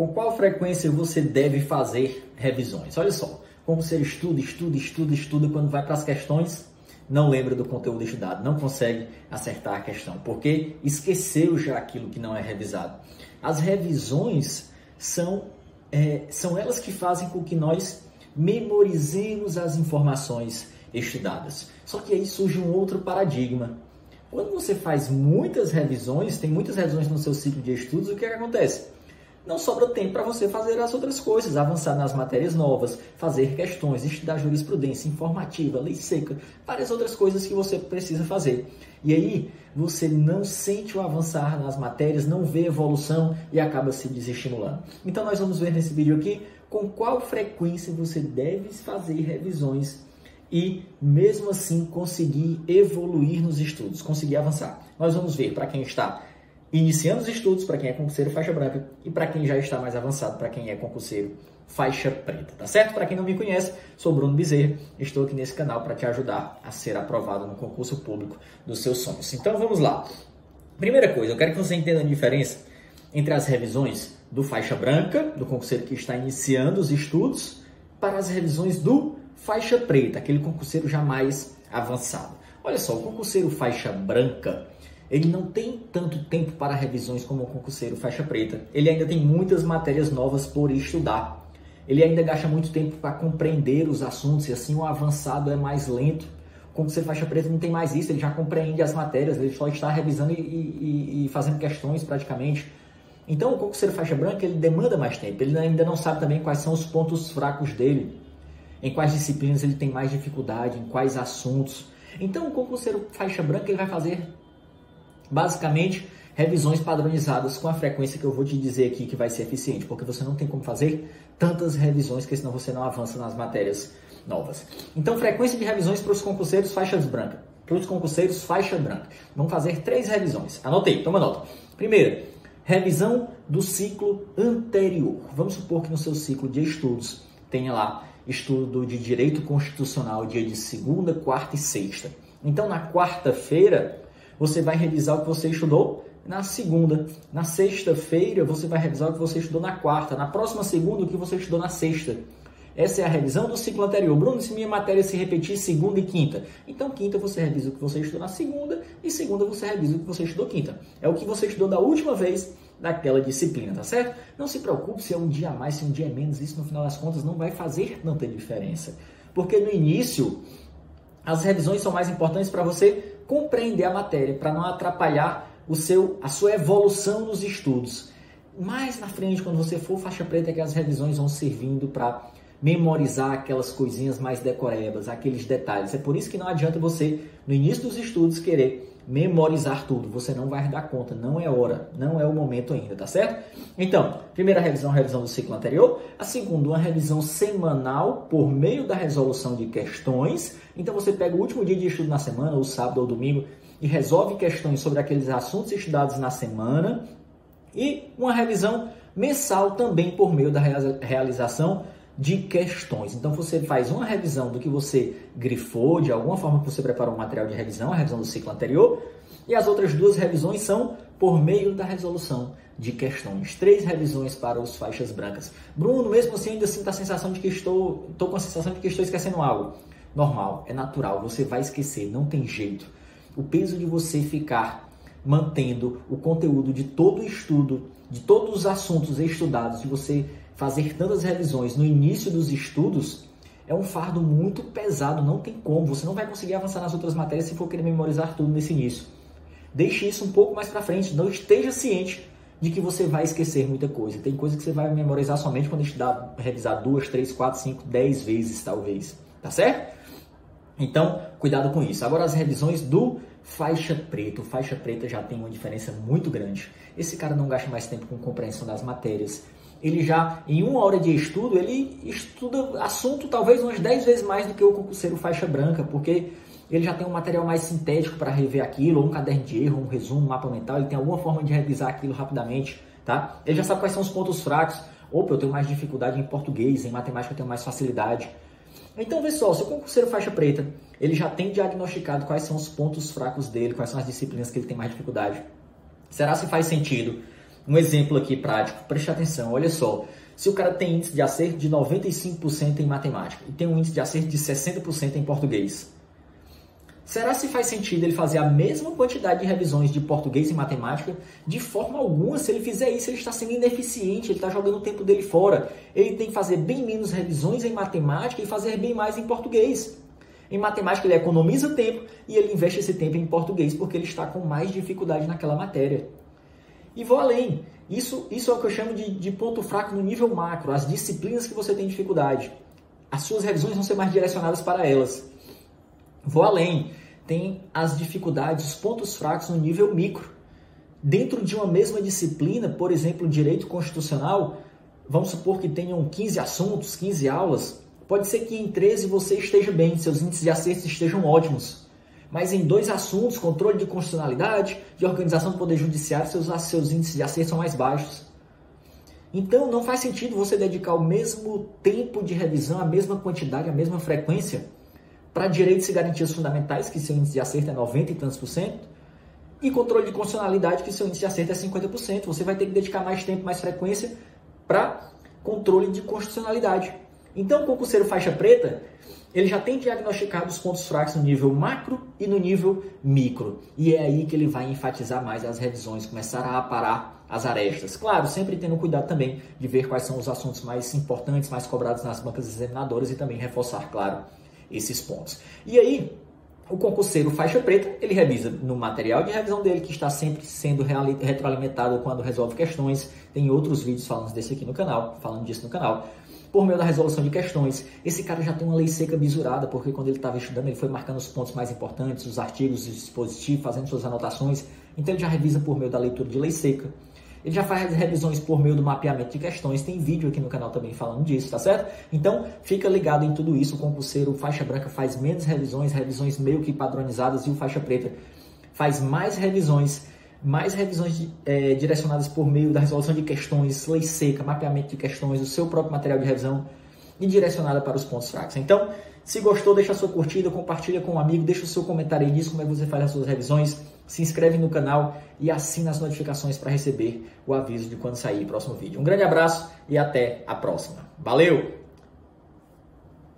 com qual frequência você deve fazer revisões? Olha só, como você estuda, estuda, estuda, estuda, quando vai para as questões, não lembra do conteúdo estudado, não consegue acertar a questão, porque esqueceu já aquilo que não é revisado. As revisões são, é, são elas que fazem com que nós memorizemos as informações estudadas. Só que aí surge um outro paradigma. Quando você faz muitas revisões, tem muitas revisões no seu ciclo de estudos, o que, é que acontece? Não sobra tempo para você fazer as outras coisas, avançar nas matérias novas, fazer questões, estudar jurisprudência informativa, lei seca, várias outras coisas que você precisa fazer. E aí você não sente o avançar nas matérias, não vê evolução e acaba se desestimulando. Então nós vamos ver nesse vídeo aqui com qual frequência você deve fazer revisões e mesmo assim conseguir evoluir nos estudos, conseguir avançar. Nós vamos ver para quem está iniciando os estudos para quem é concurseiro faixa branca e para quem já está mais avançado, para quem é concurseiro faixa preta, tá certo? Para quem não me conhece, sou Bruno Bezerra, estou aqui nesse canal para te ajudar a ser aprovado no concurso público dos seus sonhos. Então vamos lá. Primeira coisa, eu quero que você entenda a diferença entre as revisões do faixa branca, do concurseiro que está iniciando os estudos, para as revisões do faixa preta, aquele concurseiro já mais avançado. Olha só, o concurseiro faixa branca, ele não tem tanto tempo para revisões como o concurseiro faixa preta. Ele ainda tem muitas matérias novas por estudar. Ele ainda gasta muito tempo para compreender os assuntos e assim o avançado é mais lento. O concurseiro faixa preta não tem mais isso, ele já compreende as matérias, ele só está revisando e, e, e fazendo questões praticamente. Então o concurseiro faixa branca ele demanda mais tempo, ele ainda não sabe também quais são os pontos fracos dele, em quais disciplinas ele tem mais dificuldade, em quais assuntos. Então o concurseiro faixa branca ele vai fazer Basicamente, revisões padronizadas com a frequência que eu vou te dizer aqui que vai ser eficiente, porque você não tem como fazer tantas revisões, que senão você não avança nas matérias novas. Então, frequência de revisões para os concurseiros faixas brancas. Para os concurseiros faixa branca. Vamos fazer três revisões. Anotei, toma nota. Primeira, revisão do ciclo anterior. Vamos supor que no seu ciclo de estudos tenha lá estudo de direito constitucional dia de segunda, quarta e sexta. Então, na quarta-feira, você vai revisar o que você estudou na segunda. Na sexta-feira, você vai revisar o que você estudou na quarta. Na próxima segunda, o que você estudou na sexta. Essa é a revisão do ciclo anterior. Bruno, se minha matéria se repetir segunda e quinta. Então, quinta você revisa o que você estudou na segunda e segunda você revisa o que você estudou quinta. É o que você estudou da última vez daquela disciplina, tá certo? Não se preocupe se é um dia a mais, se é um dia a menos. Isso, no final das contas, não vai fazer tanta diferença. Porque no início, as revisões são mais importantes para você compreender a matéria, para não atrapalhar o seu, a sua evolução nos estudos. Mais na frente, quando você for faixa preta, é que as revisões vão servindo para memorizar aquelas coisinhas mais decorebas, aqueles detalhes. É por isso que não adianta você, no início dos estudos, querer memorizar tudo. Você não vai dar conta, não é hora, não é o momento ainda, tá certo? Então, primeira revisão, revisão do ciclo anterior. A segunda, uma revisão semanal por meio da resolução de questões. Então, você pega o último dia de estudo na semana, ou sábado ou domingo, e resolve questões sobre aqueles assuntos estudados na semana. E uma revisão mensal também por meio da realização de questões. Então você faz uma revisão do que você grifou, de alguma forma que você preparou um material de revisão, a revisão do ciclo anterior, e as outras duas revisões são por meio da resolução de questões. Três revisões para os faixas brancas. Bruno, mesmo assim, ainda sinto a sensação de que estou, estou com a sensação de que estou esquecendo algo. Normal, é natural, você vai esquecer, não tem jeito. O peso de você ficar mantendo o conteúdo de todo o estudo, de todos os assuntos estudados, de você fazer tantas revisões no início dos estudos é um fardo muito pesado, não tem como. Você não vai conseguir avançar nas outras matérias se for querer memorizar tudo nesse início. Deixe isso um pouco mais para frente, não esteja ciente de que você vai esquecer muita coisa. Tem coisa que você vai memorizar somente quando estudar, revisar duas, três, quatro, cinco, dez vezes, talvez. Tá certo? Então, cuidado com isso. Agora, as revisões do faixa preta. O faixa preta já tem uma diferença muito grande. Esse cara não gasta mais tempo com compreensão das matérias ele já, em uma hora de estudo, ele estuda assunto talvez umas 10 vezes mais do que o concurseiro faixa branca, porque ele já tem um material mais sintético para rever aquilo, ou um caderno de erro, um resumo, um mapa mental, ele tem alguma forma de revisar aquilo rapidamente, tá? Ele já sabe quais são os pontos fracos. Opa, eu tenho mais dificuldade em português, em matemática eu tenho mais facilidade. Então, pessoal, se o concurseiro faixa preta, ele já tem diagnosticado quais são os pontos fracos dele, quais são as disciplinas que ele tem mais dificuldade. Será se faz sentido Um exemplo aqui prático, preste atenção, olha só. Se o cara tem índice de acerto de 95% em matemática e tem um índice de acerto de 60% em português, será se faz sentido ele fazer a mesma quantidade de revisões de português e matemática? De forma alguma, se ele fizer isso, ele está sendo ineficiente, ele está jogando o tempo dele fora. Ele tem que fazer bem menos revisões em matemática e fazer bem mais em português. Em matemática, ele economiza tempo e ele investe esse tempo em português porque ele está com mais dificuldade naquela matéria. E vou além. Isso, isso é o que eu chamo de, de ponto fraco no nível macro, as disciplinas que você tem dificuldade. As suas revisões vão ser mais direcionadas para elas. Vou além. Tem as dificuldades, os pontos fracos no nível micro. Dentro de uma mesma disciplina, por exemplo, direito constitucional, vamos supor que tenham 15 assuntos, 15 aulas. Pode ser que em 13 você esteja bem, seus índices de acerto estejam ótimos mas em dois assuntos, controle de constitucionalidade, de organização do Poder Judiciário, seus, seus índices de acerto são mais baixos. Então não faz sentido você dedicar o mesmo tempo de revisão, a mesma quantidade, a mesma frequência para direitos e garantias fundamentais, que seu índice de acerto é 90 e tantos por cento, e controle de constitucionalidade, que seu índice de acerto é 50%. Você vai ter que dedicar mais tempo, mais frequência para controle de constitucionalidade. Então, o concurseiro faixa preta, ele já tem diagnosticado os pontos fracos no nível macro e no nível micro. E é aí que ele vai enfatizar mais as revisões, começar a aparar as arestas. Claro, sempre tendo cuidado também de ver quais são os assuntos mais importantes, mais cobrados nas bancas examinadoras e também reforçar, claro, esses pontos. E aí, o concurseiro faixa preta, ele revisa no material de revisão dele, que está sempre sendo retroalimentado quando resolve questões. Tem outros vídeos falando desse aqui no canal, falando disso no canal por meio da resolução de questões. Esse cara já tem uma lei seca bisurada, porque quando ele estava estudando, ele foi marcando os pontos mais importantes, os artigos, os dispositivos, fazendo suas anotações. Então ele já revisa por meio da leitura de lei seca. Ele já faz revisões por meio do mapeamento de questões. Tem vídeo aqui no canal também falando disso, tá certo? Então, fica ligado em tudo isso. O concurseiro faixa branca faz menos revisões, revisões meio que padronizadas, e o faixa preta faz mais revisões mais revisões é, direcionadas por meio da resolução de questões, lei seca, mapeamento de questões, o seu próprio material de revisão e direcionada para os pontos fracos. Então, se gostou, deixa a sua curtida, compartilha com um amigo, deixa o seu comentário aí diz como é que você faz as suas revisões, se inscreve no canal e assina as notificações para receber o aviso de quando sair o próximo vídeo. Um grande abraço e até a próxima. Valeu!